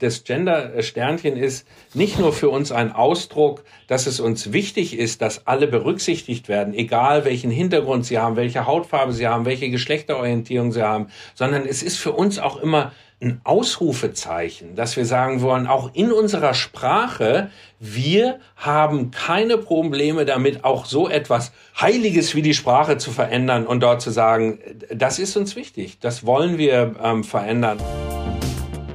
Das Gender-Sternchen ist nicht nur für uns ein Ausdruck, dass es uns wichtig ist, dass alle berücksichtigt werden, egal welchen Hintergrund sie haben, welche Hautfarbe sie haben, welche Geschlechterorientierung sie haben, sondern es ist für uns auch immer ein Ausrufezeichen, dass wir sagen wollen, auch in unserer Sprache, wir haben keine Probleme damit, auch so etwas Heiliges wie die Sprache zu verändern und dort zu sagen, das ist uns wichtig, das wollen wir ähm, verändern.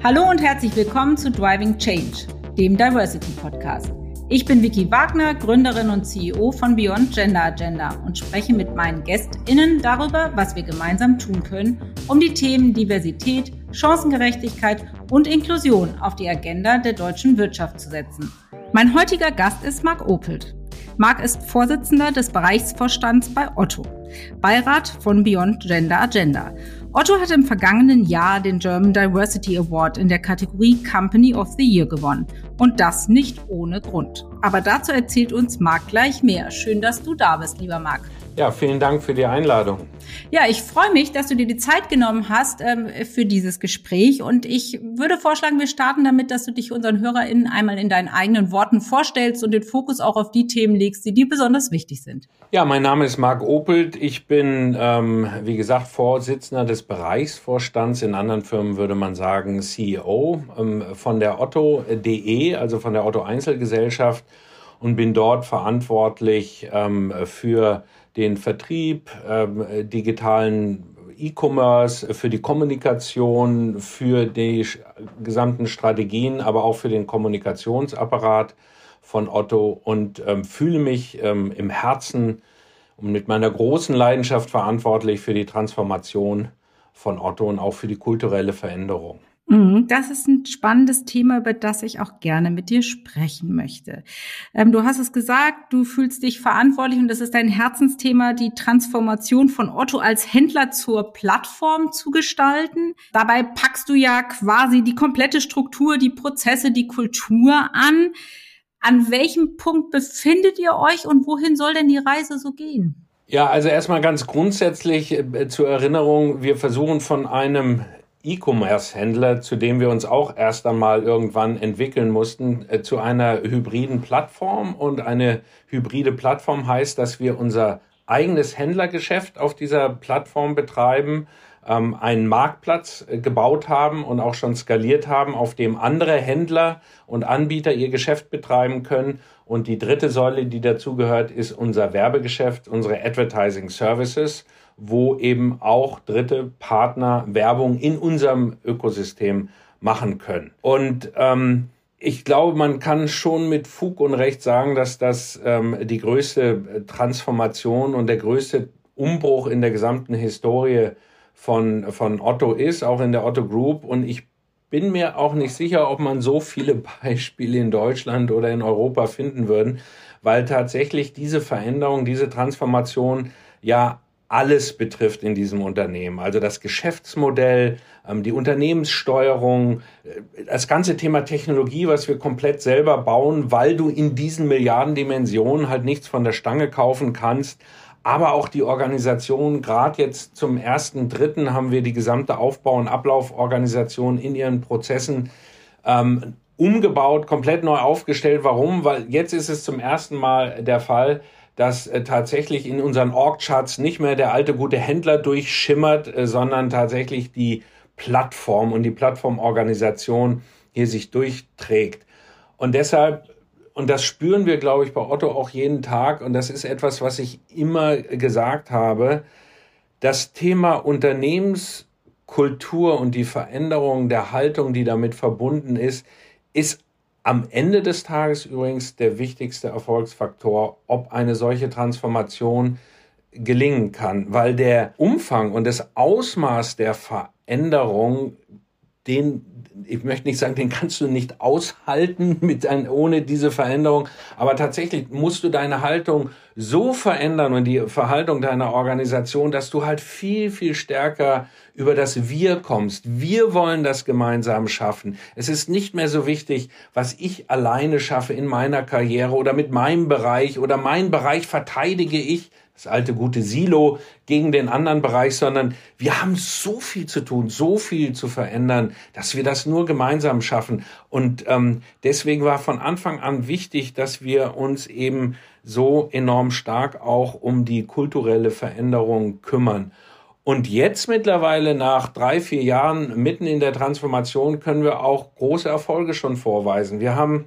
Hallo und herzlich willkommen zu Driving Change, dem Diversity Podcast. Ich bin Vicky Wagner, Gründerin und CEO von Beyond Gender Agenda und spreche mit meinen GästInnen darüber, was wir gemeinsam tun können, um die Themen Diversität, Chancengerechtigkeit und Inklusion auf die Agenda der deutschen Wirtschaft zu setzen. Mein heutiger Gast ist Marc Opelt. Marc ist Vorsitzender des Bereichsvorstands bei Otto, Beirat von Beyond Gender Agenda Otto hat im vergangenen Jahr den German Diversity Award in der Kategorie Company of the Year gewonnen. Und das nicht ohne Grund. Aber dazu erzählt uns Marc gleich mehr. Schön, dass du da bist, lieber Marc. Ja, vielen Dank für die Einladung. Ja, ich freue mich, dass du dir die Zeit genommen hast ähm, für dieses Gespräch. Und ich würde vorschlagen, wir starten damit, dass du dich unseren HörerInnen einmal in deinen eigenen Worten vorstellst und den Fokus auch auf die Themen legst, die dir besonders wichtig sind. Ja, mein Name ist Marc Opelt. Ich bin, ähm, wie gesagt, Vorsitzender des Bereichsvorstands. In anderen Firmen würde man sagen CEO ähm, von der Otto.de, also von der Otto Einzelgesellschaft und bin dort verantwortlich ähm, für den Vertrieb, ähm, digitalen E-Commerce, für die Kommunikation, für die gesamten Strategien, aber auch für den Kommunikationsapparat von Otto und ähm, fühle mich ähm, im Herzen und mit meiner großen Leidenschaft verantwortlich für die Transformation von Otto und auch für die kulturelle Veränderung. Mhm, das ist ein spannendes Thema, über das ich auch gerne mit dir sprechen möchte. Ähm, du hast es gesagt, du fühlst dich verantwortlich und das ist dein Herzensthema, die Transformation von Otto als Händler zur Plattform zu gestalten. Dabei packst du ja quasi die komplette Struktur, die Prozesse, die Kultur an. An welchem Punkt befindet ihr euch und wohin soll denn die Reise so gehen? Ja, also erstmal ganz grundsätzlich äh, zur Erinnerung, wir versuchen von einem E-Commerce-Händler, zu dem wir uns auch erst einmal irgendwann entwickeln mussten, äh, zu einer hybriden Plattform. Und eine hybride Plattform heißt, dass wir unser eigenes Händlergeschäft auf dieser Plattform betreiben, ähm, einen Marktplatz äh, gebaut haben und auch schon skaliert haben, auf dem andere Händler und Anbieter ihr Geschäft betreiben können. Und die dritte Säule, die dazugehört, ist unser Werbegeschäft, unsere Advertising Services wo eben auch dritte Partner Werbung in unserem Ökosystem machen können. Und ähm, ich glaube, man kann schon mit Fug und Recht sagen, dass das ähm, die größte Transformation und der größte Umbruch in der gesamten Historie von, von Otto ist, auch in der Otto Group. Und ich bin mir auch nicht sicher, ob man so viele Beispiele in Deutschland oder in Europa finden würden, weil tatsächlich diese Veränderung, diese Transformation ja alles betrifft in diesem Unternehmen. Also das Geschäftsmodell, ähm, die Unternehmenssteuerung, äh, das ganze Thema Technologie, was wir komplett selber bauen, weil du in diesen Milliardendimensionen halt nichts von der Stange kaufen kannst. Aber auch die Organisation, gerade jetzt zum ersten Dritten haben wir die gesamte Aufbau- und Ablauforganisation in ihren Prozessen ähm, umgebaut, komplett neu aufgestellt. Warum? Weil jetzt ist es zum ersten Mal der Fall, dass äh, tatsächlich in unseren Org-Charts nicht mehr der alte gute Händler durchschimmert, äh, sondern tatsächlich die Plattform und die Plattformorganisation hier sich durchträgt. Und deshalb, und das spüren wir, glaube ich, bei Otto auch jeden Tag, und das ist etwas, was ich immer gesagt habe, das Thema Unternehmenskultur und die Veränderung der Haltung, die damit verbunden ist, ist am Ende des Tages übrigens der wichtigste Erfolgsfaktor, ob eine solche Transformation gelingen kann, weil der Umfang und das Ausmaß der Veränderung, den, ich möchte nicht sagen, den kannst du nicht aushalten mit ein, ohne diese Veränderung, aber tatsächlich musst du deine Haltung so verändern und die Verhaltung deiner Organisation, dass du halt viel, viel stärker über das Wir kommst. Wir wollen das gemeinsam schaffen. Es ist nicht mehr so wichtig, was ich alleine schaffe in meiner Karriere oder mit meinem Bereich oder mein Bereich verteidige ich, das alte gute Silo gegen den anderen Bereich, sondern wir haben so viel zu tun, so viel zu verändern, dass wir das nur gemeinsam schaffen. Und ähm, deswegen war von Anfang an wichtig, dass wir uns eben so enorm stark auch um die kulturelle Veränderung kümmern. Und jetzt mittlerweile nach drei, vier Jahren mitten in der Transformation können wir auch große Erfolge schon vorweisen. Wir haben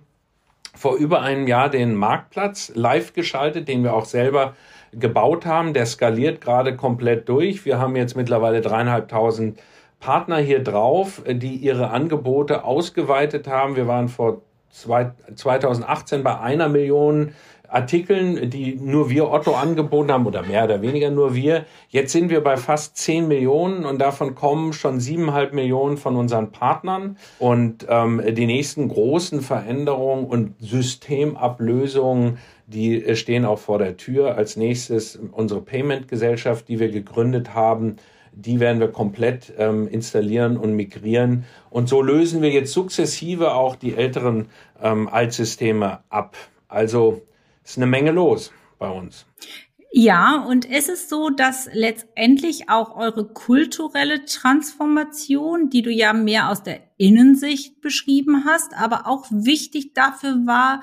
vor über einem Jahr den Marktplatz live geschaltet, den wir auch selber gebaut haben. Der skaliert gerade komplett durch. Wir haben jetzt mittlerweile dreieinhalbtausend Partner hier drauf, die ihre Angebote ausgeweitet haben. Wir waren vor 2018 bei einer Million Artikeln, die nur wir Otto angeboten haben oder mehr oder weniger nur wir. Jetzt sind wir bei fast 10 Millionen und davon kommen schon siebeneinhalb Millionen von unseren Partnern. Und ähm, die nächsten großen Veränderungen und Systemablösungen, die stehen auch vor der Tür. Als nächstes unsere Payment-Gesellschaft, die wir gegründet haben. Die werden wir komplett ähm, installieren und migrieren. Und so lösen wir jetzt sukzessive auch die älteren ähm, Altsysteme ab. Also ist eine Menge los bei uns. Ja, und es ist so, dass letztendlich auch eure kulturelle Transformation, die du ja mehr aus der Innensicht beschrieben hast, aber auch wichtig dafür war,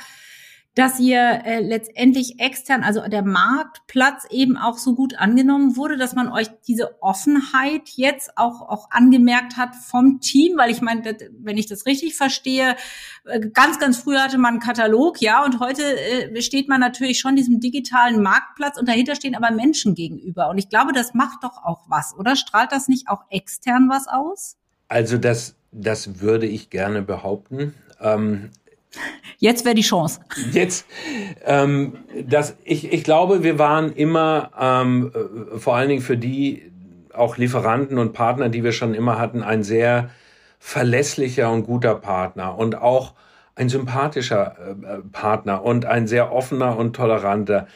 dass ihr äh, letztendlich extern, also der Marktplatz eben auch so gut angenommen wurde, dass man euch diese Offenheit jetzt auch, auch angemerkt hat vom Team, weil ich meine, wenn ich das richtig verstehe, äh, ganz, ganz früh hatte man einen Katalog, ja, und heute äh, steht man natürlich schon diesem digitalen Marktplatz und dahinter stehen aber Menschen gegenüber. Und ich glaube, das macht doch auch was, oder? Strahlt das nicht auch extern was aus? Also das, das würde ich gerne behaupten. Ähm, Jetzt wäre die Chance. Jetzt, ähm, das, ich, ich glaube, wir waren immer ähm, äh, vor allen Dingen für die auch Lieferanten und Partner, die wir schon immer hatten, ein sehr verlässlicher und guter Partner und auch ein sympathischer äh, Partner und ein sehr offener und toleranter.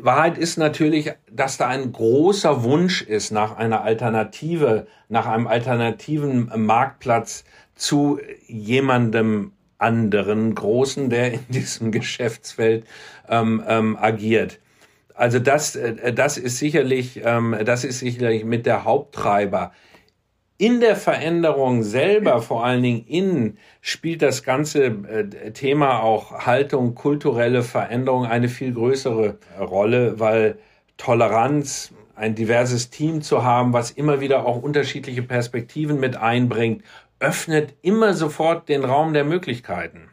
Wahrheit ist natürlich, dass da ein großer Wunsch ist nach einer Alternative, nach einem alternativen Marktplatz zu jemandem anderen Großen, der in diesem Geschäftsfeld ähm, ähm, agiert. Also das, äh, das ist sicherlich, ähm, das ist sicherlich mit der Haupttreiber. In der Veränderung selber, vor allen Dingen innen, spielt das ganze äh, Thema auch Haltung, kulturelle Veränderung eine viel größere Rolle, weil Toleranz, ein diverses Team zu haben, was immer wieder auch unterschiedliche Perspektiven mit einbringt, öffnet immer sofort den Raum der Möglichkeiten.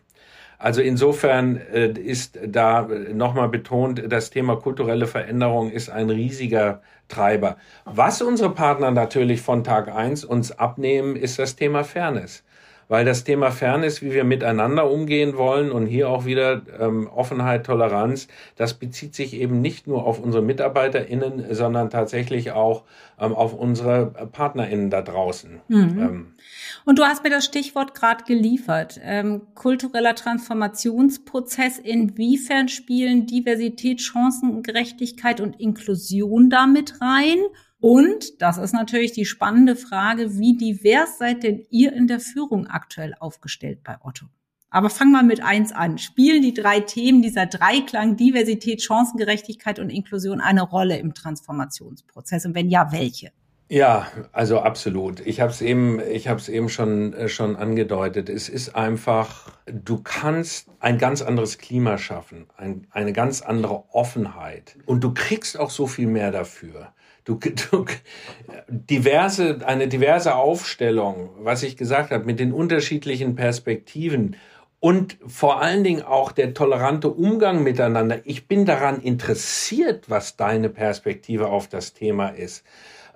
Also insofern äh, ist da nochmal betont, das Thema kulturelle Veränderung ist ein riesiger Treiber. Was unsere Partner natürlich von Tag eins uns abnehmen, ist das Thema Fairness weil das Thema Fairness, wie wir miteinander umgehen wollen und hier auch wieder ähm, Offenheit, Toleranz, das bezieht sich eben nicht nur auf unsere MitarbeiterInnen, sondern tatsächlich auch ähm, auf unsere PartnerInnen da draußen. Mhm. Ähm, und du hast mir das Stichwort gerade geliefert. Ähm, kultureller Transformationsprozess. Inwiefern spielen Diversität, Chancengerechtigkeit und Inklusion damit rein? Und das ist natürlich die spannende Frage, wie divers seid denn ihr in der Führung aktuell aufgestellt bei Otto? Aber fang mal mit eins an. Spielen die drei Themen dieser Dreiklang Diversität, Chancengerechtigkeit und Inklusion eine Rolle im Transformationsprozess? Und wenn ja, welche? Ja, also absolut. Ich habe es eben, ich habe es eben schon äh, schon angedeutet. Es ist einfach, du kannst ein ganz anderes Klima schaffen, ein, eine ganz andere Offenheit und du kriegst auch so viel mehr dafür. Du, du, diverse, eine diverse Aufstellung, was ich gesagt habe, mit den unterschiedlichen Perspektiven und vor allen Dingen auch der tolerante Umgang miteinander. Ich bin daran interessiert, was deine Perspektive auf das Thema ist.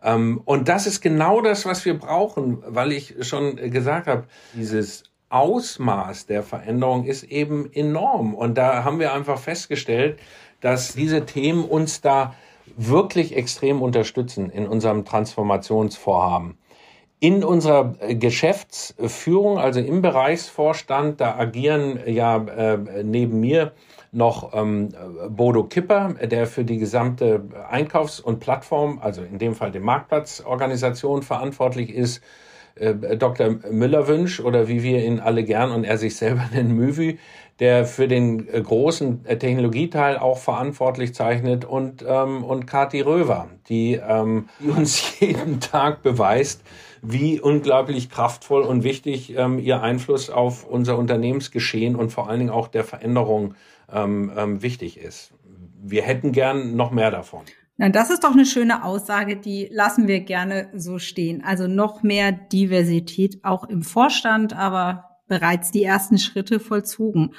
Ähm, und das ist genau das, was wir brauchen, weil ich schon gesagt habe, dieses Ausmaß der Veränderung ist eben enorm. Und da haben wir einfach festgestellt, dass diese Themen uns da wirklich extrem unterstützen in unserem Transformationsvorhaben. In unserer Geschäftsführung, also im Bereichsvorstand, da agieren ja äh, neben mir noch ähm, Bodo Kipper, der für die gesamte Einkaufs- und Plattform, also in dem Fall die Marktplatzorganisation verantwortlich ist, äh, Dr. Müller-Wünsch oder wie wir ihn alle gern und er sich selber nennen, Müvi, der für den äh, großen äh, Technologieteil auch verantwortlich zeichnet und, ähm, und Kati Röver, die, ähm, die uns jeden Tag beweist, wie unglaublich kraftvoll und wichtig ähm, ihr Einfluss auf unser Unternehmensgeschehen und vor allen Dingen auch der Veränderung ähm, ähm, wichtig ist. Wir hätten gern noch mehr davon. Na, das ist doch eine schöne Aussage, die lassen wir gerne so stehen. Also noch mehr Diversität auch im Vorstand, aber bereits die ersten Schritte vollzogen.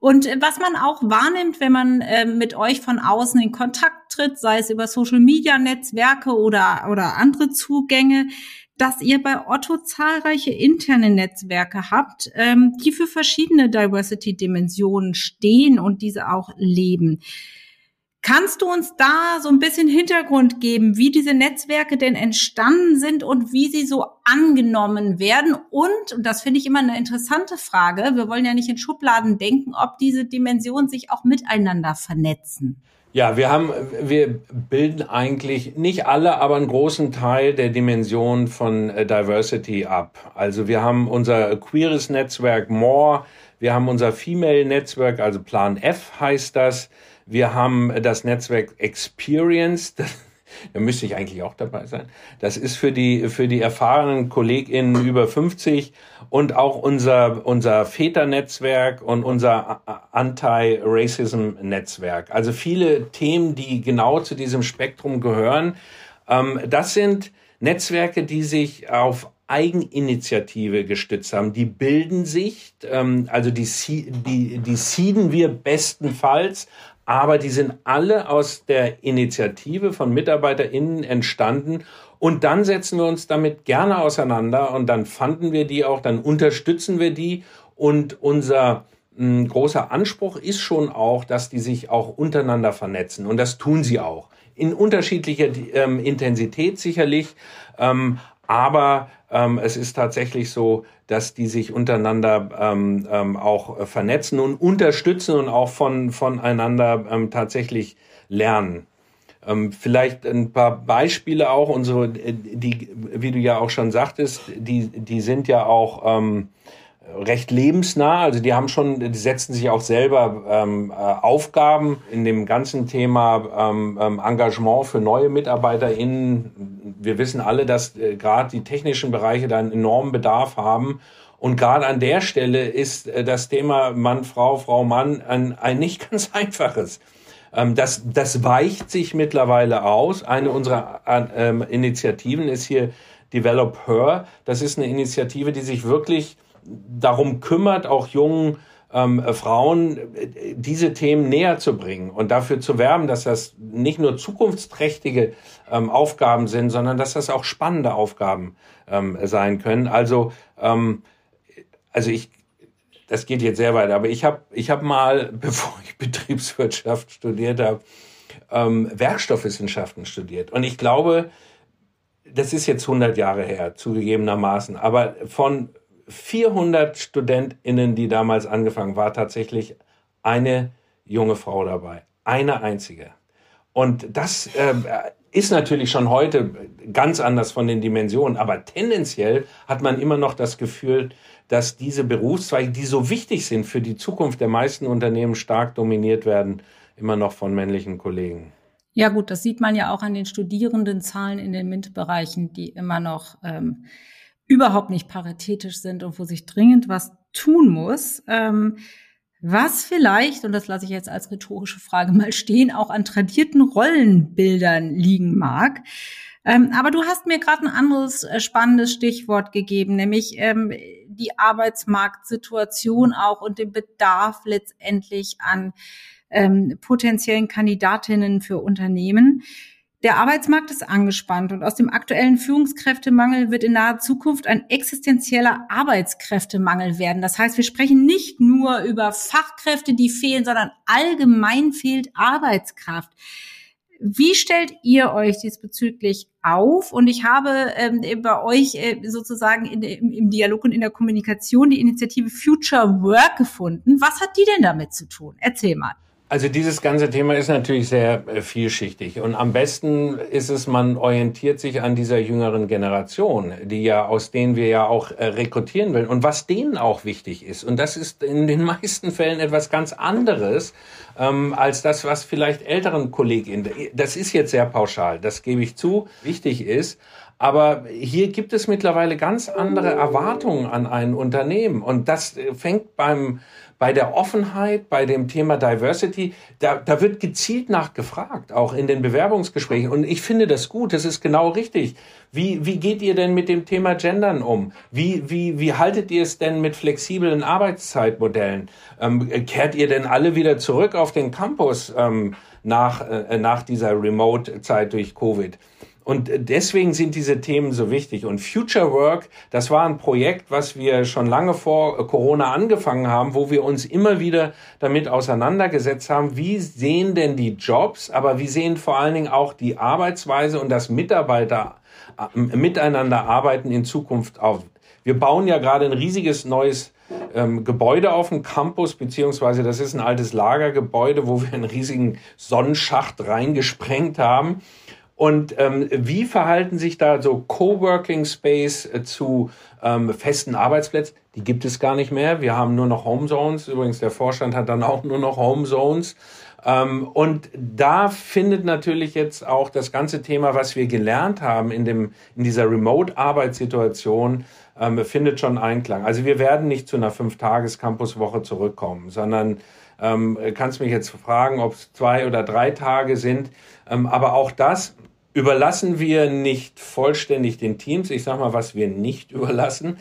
Und was man auch wahrnimmt, wenn man äh, mit euch von außen in Kontakt tritt, sei es über Social Media Netzwerke oder, oder andere Zugänge, dass ihr bei Otto zahlreiche interne Netzwerke habt, ähm, die für verschiedene Diversity-Dimensionen stehen und diese auch leben. Kannst du uns da so ein bisschen Hintergrund geben, wie diese Netzwerke denn entstanden sind und wie sie so angenommen werden? Und, und das finde ich immer eine interessante Frage, wir wollen ja nicht in Schubladen denken, ob diese Dimensionen sich auch miteinander vernetzen. Ja, wir haben, wir bilden eigentlich nicht alle, aber einen großen Teil der Dimension von äh, Diversity ab. Also wir haben unser queeres Netzwerk More, wir haben unser Female Netzwerk, also Plan F heißt das. Wir haben das Netzwerk Experience. Da müsste ich eigentlich auch dabei sein. Das ist für die, für die erfahrenen KollegInnen über 50 und auch unser, unser Väternetzwerk und unser Anti-Racism-Netzwerk. Also viele Themen, die genau zu diesem Spektrum gehören. Ähm, das sind Netzwerke, die sich auf Eigeninitiative gestützt haben. Die bilden sich, ähm, also die, die, die seeden wir bestenfalls aber die sind alle aus der Initiative von MitarbeiterInnen entstanden. Und dann setzen wir uns damit gerne auseinander und dann fanden wir die auch, dann unterstützen wir die. Und unser mh, hm, großer Anspruch ist schon auch, dass die sich auch untereinander vernetzen. Und das tun sie auch. In unterschiedlicher ähm, Intensität sicherlich. Ähm, aber ähm, es ist tatsächlich so, dass die sich untereinander ähm, ähm, auch vernetzen und unterstützen und auch von voneinander ähm, tatsächlich lernen. Ähm, vielleicht ein paar Beispiele auch. Unsere, die, wie du ja auch schon sagtest, die, die sind ja auch ähm, recht lebensnah. Also die haben schon, die setzen sich auch selber ähm, äh, Aufgaben in dem ganzen Thema ähm, ähm, Engagement für neue MitarbeiterInnen. Wir wissen alle, dass äh, gerade die technischen Bereiche da einen enormen Bedarf haben. Und gerade an der Stelle ist äh, das Thema Mann, Frau, Frau, Mann ein, ein nicht ganz einfaches. Ähm, das, das weicht sich mittlerweile aus. Eine unserer äh, Initiativen ist hier Develop Her. Das ist eine Initiative, die sich wirklich darum kümmert, auch jungen ähm, Frauen äh, diese Themen näher zu bringen und dafür zu werben, dass das nicht nur zukunftsträchtige ähm, Aufgaben sind, sondern dass das auch spannende Aufgaben ähm, sein können. Also, ähm, also ich, das geht jetzt sehr weit, aber ich habe ich hab mal, bevor ich Betriebswirtschaft studiert habe, ähm, Werkstoffwissenschaften studiert. Und ich glaube, das ist jetzt 100 Jahre her, zugegebenermaßen, aber von 400 StudentInnen, die damals angefangen war, tatsächlich eine junge Frau dabei. Eine einzige. Und das äh, ist natürlich schon heute ganz anders von den Dimensionen, aber tendenziell hat man immer noch das Gefühl, dass diese Berufszweige, die so wichtig sind für die Zukunft der meisten Unternehmen, stark dominiert werden, immer noch von männlichen Kollegen. Ja gut, das sieht man ja auch an den Studierendenzahlen in den MINT-Bereichen, die immer noch ähm, überhaupt nicht paritätisch sind und wo sich dringend was tun muss. Ähm, was vielleicht, und das lasse ich jetzt als rhetorische Frage mal stehen, auch an tradierten Rollenbildern liegen mag. Ähm, aber du hast mir gerade ein anderes äh, spannendes Stichwort gegeben, nämlich ähm, die Arbeitsmarktsituation auch und den Bedarf letztendlich an ähm, potenziellen Kandidatinnen für Unternehmen. Der Arbeitsmarkt ist angespannt und aus dem aktuellen Führungskräftemangel wird in naher Zukunft ein existenzieller Arbeitskräftemangel werden. Das heißt, wir sprechen nicht nur über Fachkräfte, die fehlen, sondern allgemein fehlt Arbeitskraft. Wie stellt ihr euch diesbezüglich auf? Und ich habe ähm, bei euch äh, sozusagen in, im, im Dialog und in der Kommunikation die Initiative Future Work gefunden. Was hat die denn damit zu tun? Erzähl mal. Also dieses ganze Thema ist natürlich sehr äh, vielschichtig und am besten ist es, man orientiert sich an dieser jüngeren Generation, die ja aus denen wir ja auch äh, rekrutieren wollen und was denen auch wichtig ist. Und das ist in den meisten Fällen etwas ganz anderes ähm, als das, was vielleicht älteren Kolleginnen, das ist jetzt sehr pauschal, das gebe ich zu, wichtig ist. Aber hier gibt es mittlerweile ganz andere Erwartungen an ein Unternehmen und das äh, fängt beim bei der Offenheit, bei dem Thema Diversity, da, da wird gezielt nachgefragt, auch in den Bewerbungsgesprächen. Und ich finde das gut, das ist genau richtig. Wie, wie geht ihr denn mit dem Thema Gendern um? Wie, wie, wie haltet ihr es denn mit flexiblen Arbeitszeitmodellen? Ähm, kehrt ihr denn alle wieder zurück auf den Campus ähm, nach, äh, nach dieser Remote-Zeit durch Covid? Und deswegen sind diese Themen so wichtig. Und Future Work, das war ein Projekt, was wir schon lange vor Corona angefangen haben, wo wir uns immer wieder damit auseinandergesetzt haben, wie sehen denn die Jobs, aber wie sehen vor allen Dingen auch die Arbeitsweise und das Mitarbeiter äh, miteinander arbeiten in Zukunft auf. Wir bauen ja gerade ein riesiges neues ähm, Gebäude auf dem Campus, beziehungsweise das ist ein altes Lagergebäude, wo wir einen riesigen Sonnenschacht reingesprengt haben. Und ähm, wie verhalten sich da so Coworking Space äh, zu ähm, festen Arbeitsplätzen? Die gibt es gar nicht mehr. Wir haben nur noch Home Zones. Übrigens, der Vorstand hat dann auch nur noch Home Zones. Ähm, und da findet natürlich jetzt auch das ganze Thema, was wir gelernt haben in, dem, in dieser Remote-Arbeitssituation, ähm, findet schon Einklang. Also wir werden nicht zu einer Fünf-Tages-Campus-Woche zurückkommen, sondern ähm, kannst mich jetzt fragen, ob es zwei oder drei Tage sind. Ähm, aber auch das überlassen wir nicht vollständig den Teams. Ich sage mal, was wir nicht überlassen.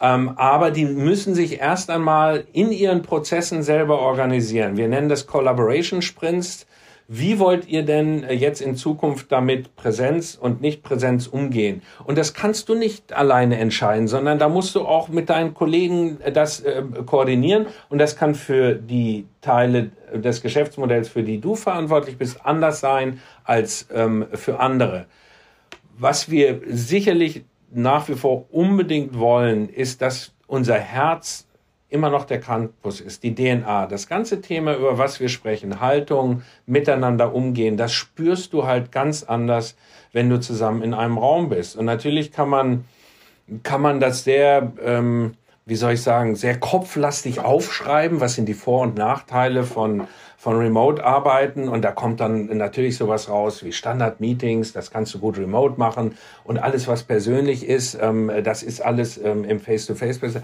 Ähm, aber die müssen sich erst einmal in ihren Prozessen selber organisieren. Wir nennen das Collaboration Sprints. Wie wollt ihr denn äh, jetzt in Zukunft damit Präsenz und Nicht-Präsenz umgehen? Und das kannst du nicht alleine entscheiden, sondern da musst du auch mit deinen Kollegen äh, das äh, koordinieren. Und das kann für die Teile des Geschäftsmodells, für die du verantwortlich bist, anders sein als ähm, für andere. Was wir sicherlich nach wie vor unbedingt wollen, ist, dass unser Herz immer noch der Campus ist, die DNA. Das ganze Thema, über was wir sprechen, Haltung, miteinander umgehen, das spürst du halt ganz anders, wenn du zusammen in einem Raum bist. Und natürlich kann man, kann man das sehr, ähm, wie soll ich sagen, sehr kopflastig aufschreiben, was sind die Vor- und Nachteile von, von Remote-Arbeiten und da kommt dann natürlich sowas raus wie Standard-Meetings, das kannst du gut remote machen und alles, was persönlich ist, ähm, das ist alles ähm, im Face-to-Face. -face.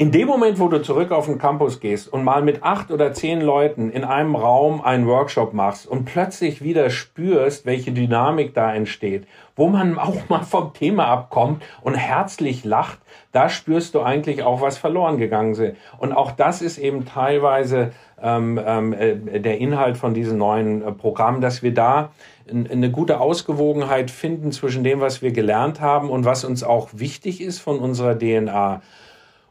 In dem Moment, wo du zurück auf den Campus gehst und mal mit acht oder zehn Leuten in einem Raum einen Workshop machst und plötzlich wieder spürst, welche Dynamik da entsteht, wo man auch mal vom Thema abkommt und herzlich lacht, da spürst du eigentlich auch, was verloren gegangen ist. Und auch das ist eben teilweise ähm, ähm, äh, der Inhalt von diesen neuen äh, Programmen, dass wir da eine gute Ausgewogenheit finden zwischen dem, was wir gelernt haben und was uns auch wichtig ist von unserer DNA.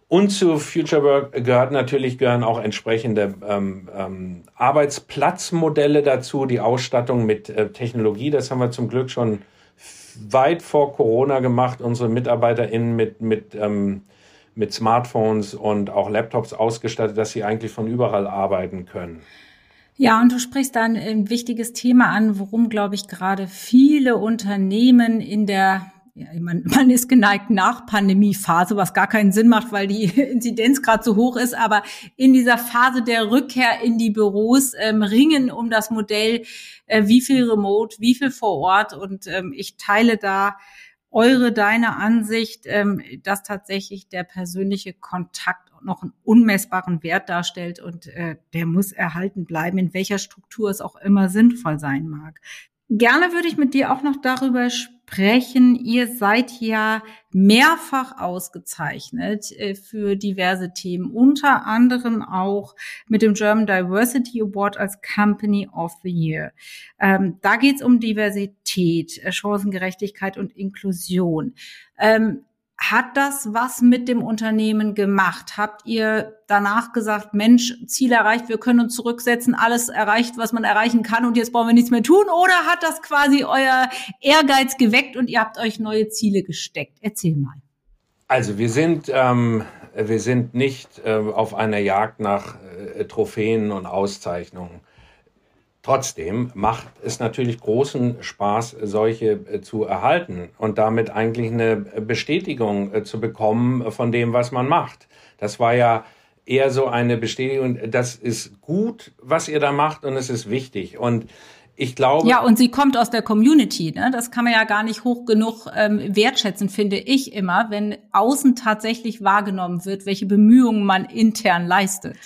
Und zu Future Work gehört natürlich gehören auch entsprechende ähm, ähm, Arbeitsplatzmodelle dazu, die Ausstattung mit äh, Technologie. Das haben wir zum Glück schon weit vor Corona gemacht. Unsere MitarbeiterInnen mit mit ähm, mit Smartphones und auch Laptops ausgestattet, dass sie eigentlich von überall arbeiten können. Ja, und du sprichst da ein wichtiges Thema an, worum, glaube ich, gerade viele Unternehmen in der ja, man, man ist geneigt nach Pandemiephase, was gar keinen Sinn macht, weil die Inzidenz gerade so hoch ist, aber in dieser Phase der Rückkehr in die Büros ähm, ringen um das Modell, äh, wie viel remote, wie viel vor Ort und ähm, ich teile da eure, deine Ansicht, ähm, dass tatsächlich der persönliche Kontakt noch einen unmessbaren Wert darstellt und äh, der muss erhalten bleiben, in welcher Struktur es auch immer sinnvoll sein mag. Gerne würde ich mit dir auch noch darüber sprechen. Ihr seid ja mehrfach ausgezeichnet äh, für diverse Themen, unter anderem auch mit dem German Diversity Award als Company of the Year. Ähm, da geht es um Diversität, äh, Chancengerechtigkeit und Inklusion. Ähm, hat das was mit dem Unternehmen gemacht? Habt ihr danach gesagt, Mensch, Ziel erreicht, wir können uns zurücksetzen, alles erreicht, was man erreichen kann und jetzt brauchen wir nichts mehr tun? Oder hat das quasi euer Ehrgeiz geweckt und ihr habt euch neue Ziele gesteckt? Erzähl mal. Also wir sind, ähm, wir sind nicht äh, auf einer Jagd nach äh, Trophäen und Auszeichnungen. Trotzdem macht es natürlich großen Spaß, solche äh, zu erhalten und damit eigentlich eine Bestätigung äh, zu bekommen von dem, was man macht. Das war ja eher so eine Bestätigung, das ist gut, was ihr da macht und es ist wichtig. Und ich glaube. Ja, und sie kommt aus der Community. Ne? Das kann man ja gar nicht hoch genug ähm, wertschätzen, finde ich immer, wenn außen tatsächlich wahrgenommen wird, welche Bemühungen man intern leistet.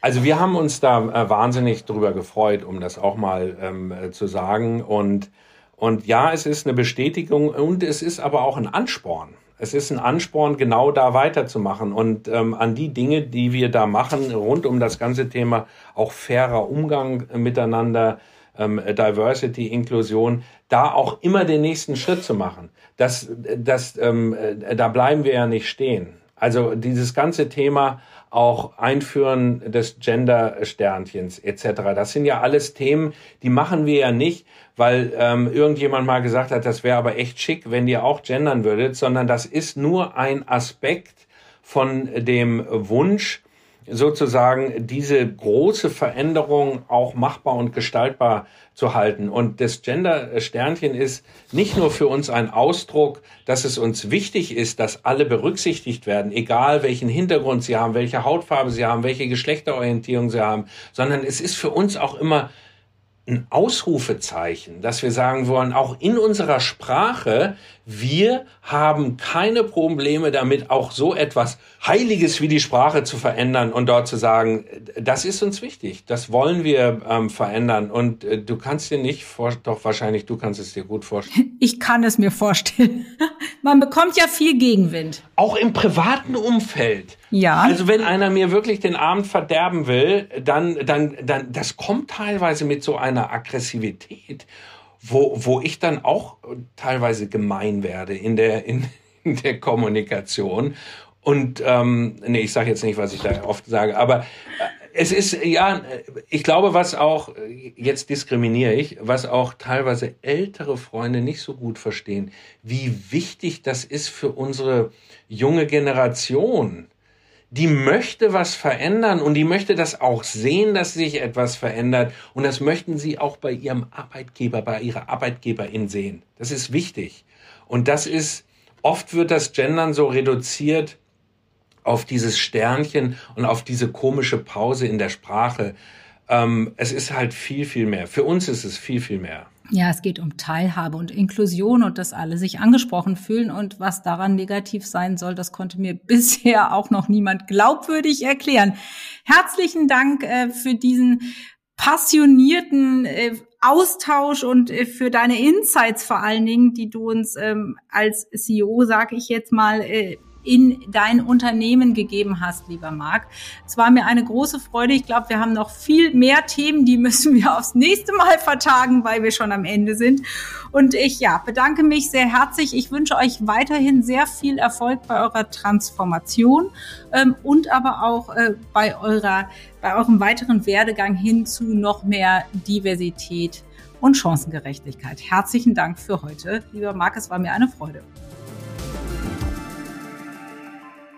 Also wir haben uns da äh, wahnsinnig drüber gefreut, um das auch mal ähm, äh, zu sagen. Und, und ja, es ist eine Bestätigung und es ist aber auch ein Ansporn. Es ist ein Ansporn, genau da weiterzumachen und ähm, an die Dinge, die wir da machen, rund um das ganze Thema auch fairer Umgang miteinander, ähm, Diversity, Inklusion, da auch immer den nächsten Schritt zu machen. Das, das, ähm, äh, da bleiben wir ja nicht stehen. Also dieses ganze Thema auch Einführen des Gender-Sternchens etc. Das sind ja alles Themen, die machen wir ja nicht, weil ähm, irgendjemand mal gesagt hat, das wäre aber echt schick, wenn ihr auch gendern würdet, sondern das ist nur ein Aspekt von dem Wunsch, sozusagen diese große Veränderung auch machbar und gestaltbar zu halten. Und das Gender-Sternchen ist nicht nur für uns ein Ausdruck, dass es uns wichtig ist, dass alle berücksichtigt werden, egal welchen Hintergrund sie haben, welche Hautfarbe sie haben, welche Geschlechterorientierung sie haben, sondern es ist für uns auch immer ein Ausrufezeichen, dass wir sagen wollen, auch in unserer Sprache, wir haben keine Probleme damit, auch so etwas Heiliges wie die Sprache zu verändern und dort zu sagen, das ist uns wichtig, das wollen wir ähm, verändern. Und äh, du kannst dir nicht vorstellen, doch wahrscheinlich du kannst es dir gut vorstellen. Ich kann es mir vorstellen. Man bekommt ja viel Gegenwind. Auch im privaten Umfeld. Ja. Also wenn einer mir wirklich den Abend verderben will, dann, dann, dann, das kommt teilweise mit so einer Aggressivität, wo, wo ich dann auch teilweise gemein werde in der, in, in der Kommunikation. Und ähm, nee, ich sage jetzt nicht, was ich da oft sage, aber äh, es ist ja, ich glaube, was auch jetzt diskriminiere ich, was auch teilweise ältere Freunde nicht so gut verstehen, wie wichtig das ist für unsere junge Generation die möchte was verändern und die möchte das auch sehen, dass sich etwas verändert. Und das möchten sie auch bei ihrem Arbeitgeber, bei ihrer Arbeitgeberin sehen. Das ist wichtig. Und das ist, oft wird das Gendern so reduziert auf dieses Sternchen und auf diese komische Pause in der Sprache. Ähm, es ist halt viel, viel mehr. Für uns ist es viel, viel mehr. Ja, es geht um Teilhabe und Inklusion und dass alle sich angesprochen fühlen. Und was daran negativ sein soll, das konnte mir bisher auch noch niemand glaubwürdig erklären. Herzlichen Dank äh, für diesen passionierten äh, Austausch und äh, für deine Insights vor allen Dingen, die du uns ähm, als CEO, sage ich jetzt mal, in dein Unternehmen gegeben hast, lieber Marc. Es war mir eine große Freude. Ich glaube, wir haben noch viel mehr Themen, die müssen wir aufs nächste Mal vertagen, weil wir schon am Ende sind. Und ich ja, bedanke mich sehr herzlich. Ich wünsche euch weiterhin sehr viel Erfolg bei eurer Transformation ähm, und aber auch äh, bei eurer bei eurem weiteren Werdegang hin zu noch mehr Diversität und Chancengerechtigkeit. Herzlichen Dank für heute, lieber Marc. Es war mir eine Freude.